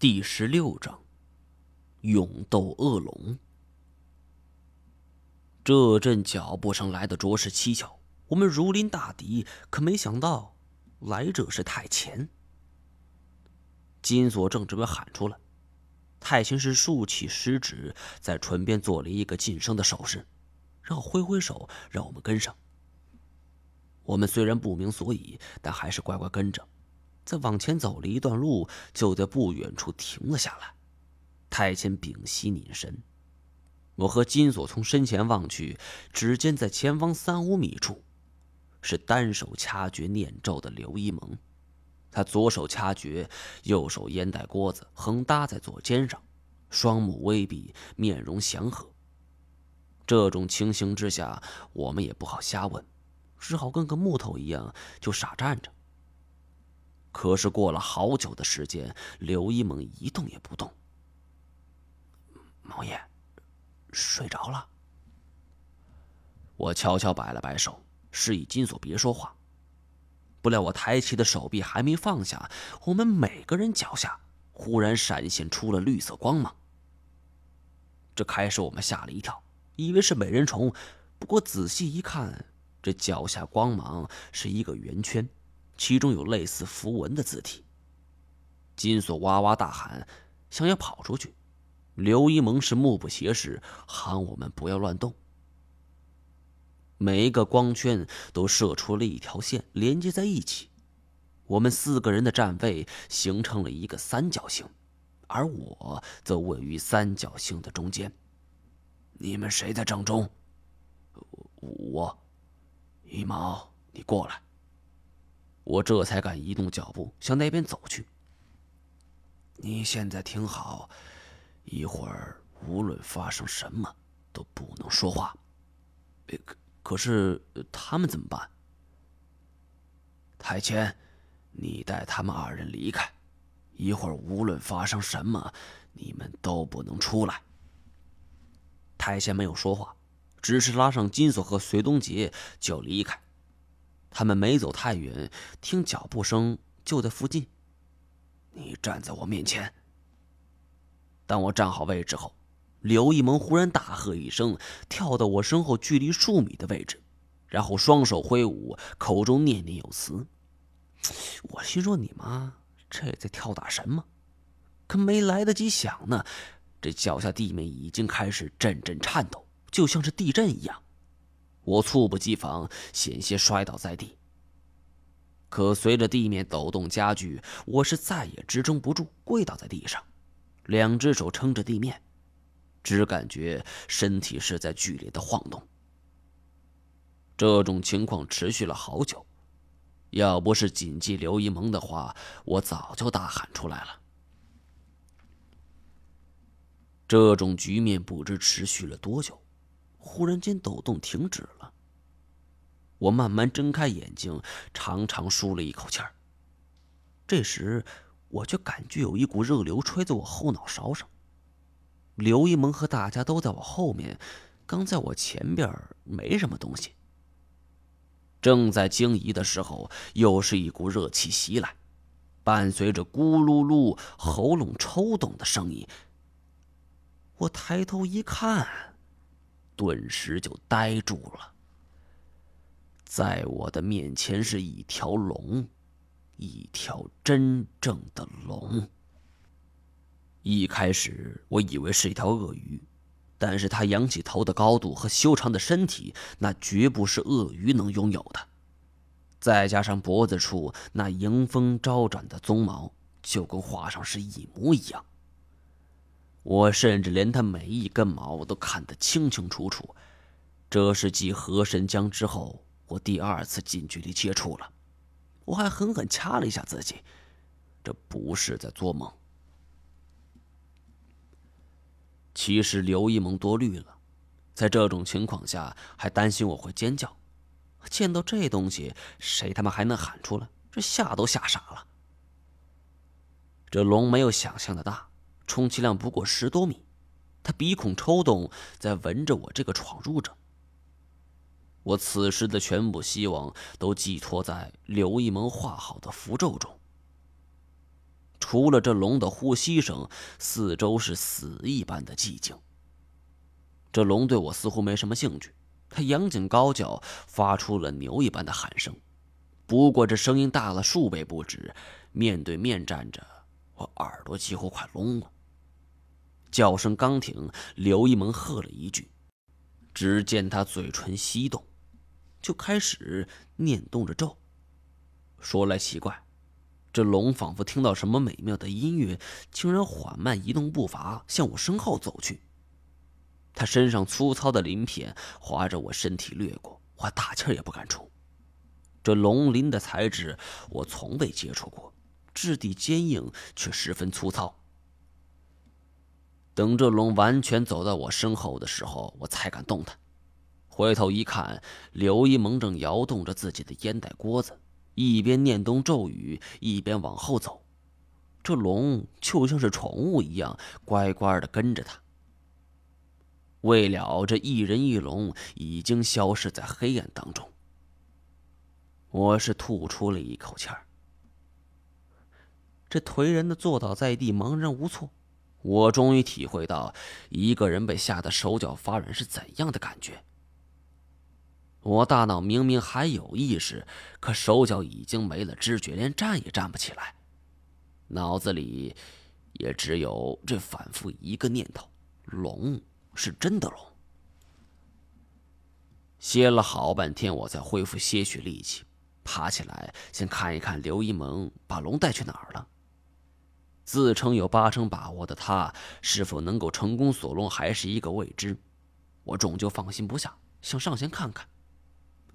第十六章，勇斗恶龙。这阵脚步声来的着实蹊跷，我们如临大敌，可没想到来者是太前。金锁正准备喊出来，太乾是竖起食指，在唇边做了一个噤声的手势，然后挥挥手让我们跟上。我们虽然不明所以，但还是乖乖跟着。再往前走了一段路，就在不远处停了下来。太监屏息凝神，我和金锁从身前望去，只见在前方三五米处，是单手掐诀念咒的刘一蒙。他左手掐诀，右手烟袋锅子横搭在左肩上，双目微闭，面容祥和。这种情形之下，我们也不好瞎问，只好跟个木头一样，就傻站着。可是过了好久的时间，刘一猛一动也不动。毛爷，睡着了。我悄悄摆了摆手，示意金锁别说话。不料我抬起的手臂还没放下，我们每个人脚下忽然闪现出了绿色光芒。这开始我们吓了一跳，以为是美人虫。不过仔细一看，这脚下光芒是一个圆圈。其中有类似符文的字体。金锁哇哇大喊，想要跑出去。刘一蒙是目不斜视，喊我们不要乱动。每一个光圈都射出了一条线，连接在一起。我们四个人的站位形成了一个三角形，而我则位于三角形的中间。你们谁在正中？我。羽毛，你过来。我这才敢移动脚步向那边走去。你现在听好，一会儿无论发生什么，都不能说话。可可是他们怎么办？太谦，你带他们二人离开。一会儿无论发生什么，你们都不能出来。太谦没有说话，只是拉上金锁和隋东杰就离开。他们没走太远，听脚步声就在附近。你站在我面前。当我站好位置后，刘一萌忽然大喝一声，跳到我身后距离数米的位置，然后双手挥舞，口中念念有词。我心说：“你妈，这在跳打神吗？”可没来得及想呢，这脚下地面已经开始阵阵颤抖，就像是地震一样。我猝不及防，险些摔倒在地。可随着地面抖动加剧，我是再也支撑不住，跪倒在地上，两只手撑着地面，只感觉身体是在剧烈的晃动。这种情况持续了好久，要不是谨记刘一萌的话，我早就大喊出来了。这种局面不知持续了多久。忽然间，抖动停止了。我慢慢睁开眼睛，长长舒了一口气儿。这时，我却感觉有一股热流吹在我后脑勺上。刘一萌和大家都在我后面，刚在我前边没什么东西。正在惊疑的时候，又是一股热气袭来，伴随着咕噜噜喉咙抽动的声音。我抬头一看。顿时就呆住了。在我的面前是一条龙，一条真正的龙。一开始我以为是一条鳄鱼，但是它仰起头的高度和修长的身体，那绝不是鳄鱼能拥有的。再加上脖子处那迎风招展的鬃毛，就跟画上是一模一样。我甚至连他每一根毛我都看得清清楚楚，这是继河神江之后，我第二次近距离接触了。我还狠狠掐了一下自己，这不是在做梦。其实刘一萌多虑了，在这种情况下还担心我会尖叫，见到这东西，谁他妈还能喊出来？这吓都吓傻了。这龙没有想象的大。充其量不过十多米，他鼻孔抽动，在闻着我这个闯入者。我此时的全部希望都寄托在刘一萌画好的符咒中。除了这龙的呼吸声，四周是死一般的寂静。这龙对我似乎没什么兴趣，它仰颈高叫，发出了牛一般的喊声。不过这声音大了数倍不止，面对面站着，我耳朵几乎快聋了。叫声刚停，刘一萌喝了一句，只见他嘴唇翕动，就开始念动着咒。说来奇怪，这龙仿佛听到什么美妙的音乐，竟然缓慢移动步伐向我身后走去。他身上粗糙的鳞片划着我身体掠过，我大气也不敢出。这龙鳞的材质我从未接触过，质地坚硬却十分粗糙。等这龙完全走到我身后的时候，我才敢动弹。回头一看，刘一萌正摇动着自己的烟袋锅子。一边念动咒语，一边往后走，这龙就像是宠物一样，乖乖的跟着他。未了，这一人一龙已经消失在黑暗当中。我是吐出了一口气儿。这颓然的坐倒在地，茫然无措。我终于体会到，一个人被吓得手脚发软是怎样的感觉。我大脑明明还有意识，可手脚已经没了知觉，连站也站不起来。脑子里也只有这反复一个念头：龙是真的龙。歇了好半天，我才恢复些许力气，爬起来先看一看刘一萌把龙带去哪儿了。自称有八成把握的他，是否能够成功锁龙，还是一个未知。我终究放心不下，想上前看看。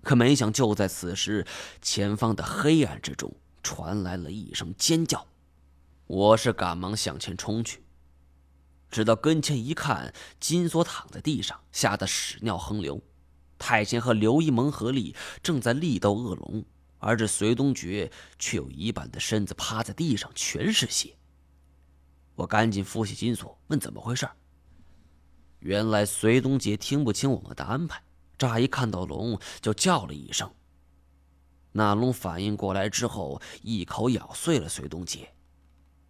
可没想，就在此时，前方的黑暗之中传来了一声尖叫。我是赶忙向前冲去，直到跟前一看，金锁躺在地上，吓得屎尿横流。太监和刘一蒙合力正在力斗恶龙，而这隋东爵却有一半的身子趴在地上，全是血。我赶紧扶起金锁，问怎么回事。原来隋东杰听不清我们的安排。乍一看到龙，就叫了一声。那龙反应过来之后，一口咬碎了隋东杰。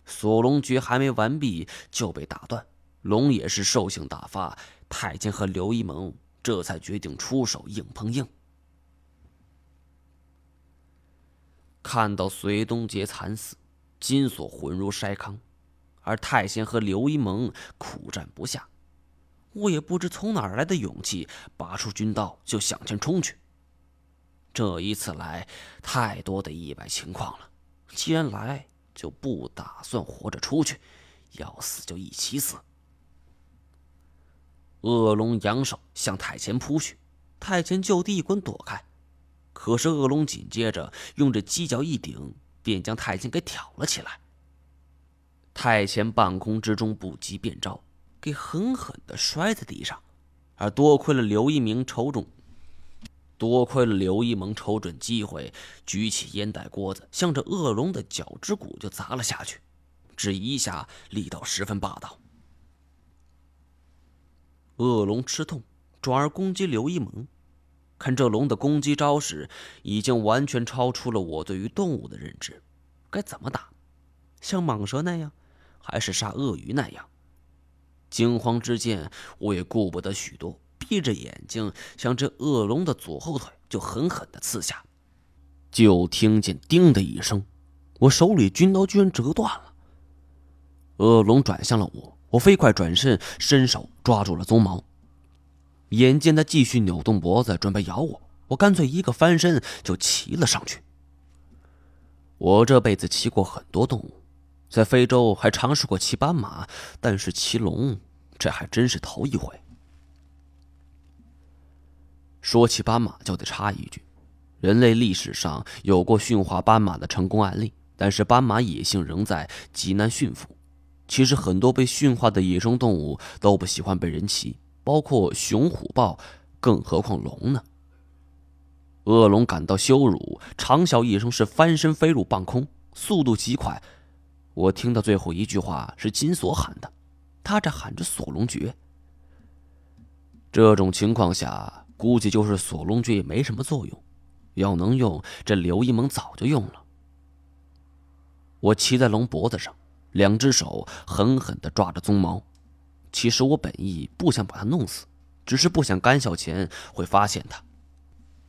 锁龙诀还没完毕，就被打断。龙也是兽性大发，太监和刘一萌这才决定出手硬碰硬。看到隋东杰惨死，金锁魂如筛糠，而太监和刘一萌苦战不下。我也不知从哪儿来的勇气，拔出军刀就向前冲去。这一次来，太多的意外情况了。既然来，就不打算活着出去，要死就一起死。恶龙扬手向太前扑去，太前就地一滚躲开，可是恶龙紧接着用这犄角一顶，便将太前给挑了起来。太前半空之中不及变招。给狠狠的摔在地上，而多亏了刘一鸣瞅准，多亏了刘一萌瞅准机会，举起烟袋锅子，向着恶龙的脚趾骨就砸了下去，只一下力道十分霸道。恶龙吃痛，转而攻击刘一萌。看这龙的攻击招式，已经完全超出了我对于动物的认知。该怎么打？像蟒蛇那样，还是杀鳄鱼那样？惊慌之间，我也顾不得许多，闭着眼睛向这恶龙的左后腿就狠狠的刺下。就听见“叮”的一声，我手里军刀居然折断了。恶龙转向了我，我飞快转身，伸手抓住了鬃毛。眼见他继续扭动脖子准备咬我，我干脆一个翻身就骑了上去。我这辈子骑过很多动物。在非洲还尝试过骑斑马，但是骑龙这还真是头一回。说起斑马，就得插一句：人类历史上有过驯化斑马的成功案例，但是斑马野性仍在，极难驯服。其实很多被驯化的野生动物都不喜欢被人骑，包括熊、虎、豹，更何况龙呢？恶龙感到羞辱，长啸一声，是翻身飞入半空，速度极快。我听到最后一句话是金锁喊的，他这喊着锁龙诀。这种情况下，估计就是锁龙诀也没什么作用。要能用，这刘一萌早就用了。我骑在龙脖子上，两只手狠狠地抓着鬃毛。其实我本意不想把他弄死，只是不想甘小钱会发现他。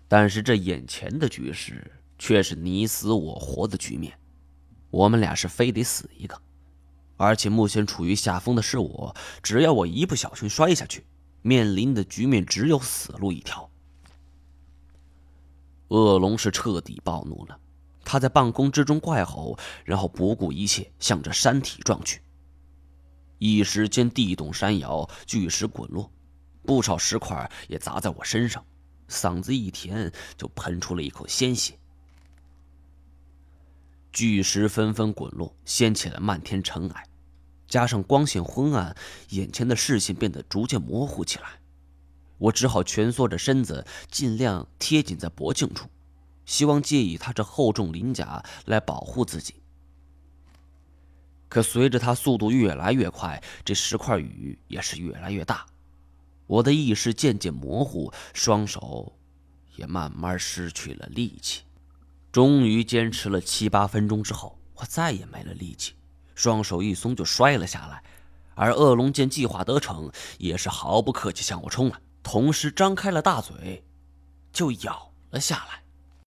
但是这眼前的局势却是你死我活的局面，我们俩是非得死一个。而且目前处于下风的是我，只要我一不小心摔下去，面临的局面只有死路一条。恶龙是彻底暴怒了，他在半空之中怪吼，然后不顾一切向着山体撞去。一时间地动山摇，巨石滚落，不少石块也砸在我身上，嗓子一甜就喷出了一口鲜血。巨石纷纷滚落，掀起了漫天尘埃，加上光线昏暗，眼前的视线变得逐渐模糊起来。我只好蜷缩着身子，尽量贴紧在脖颈处，希望借以他这厚重鳞甲来保护自己。可随着他速度越来越快，这石块雨也是越来越大，我的意识渐渐模糊，双手也慢慢失去了力气。终于坚持了七八分钟之后，我再也没了力气，双手一松就摔了下来。而恶龙见计划得逞，也是毫不客气向我冲来。同时张开了大嘴，就咬了下来。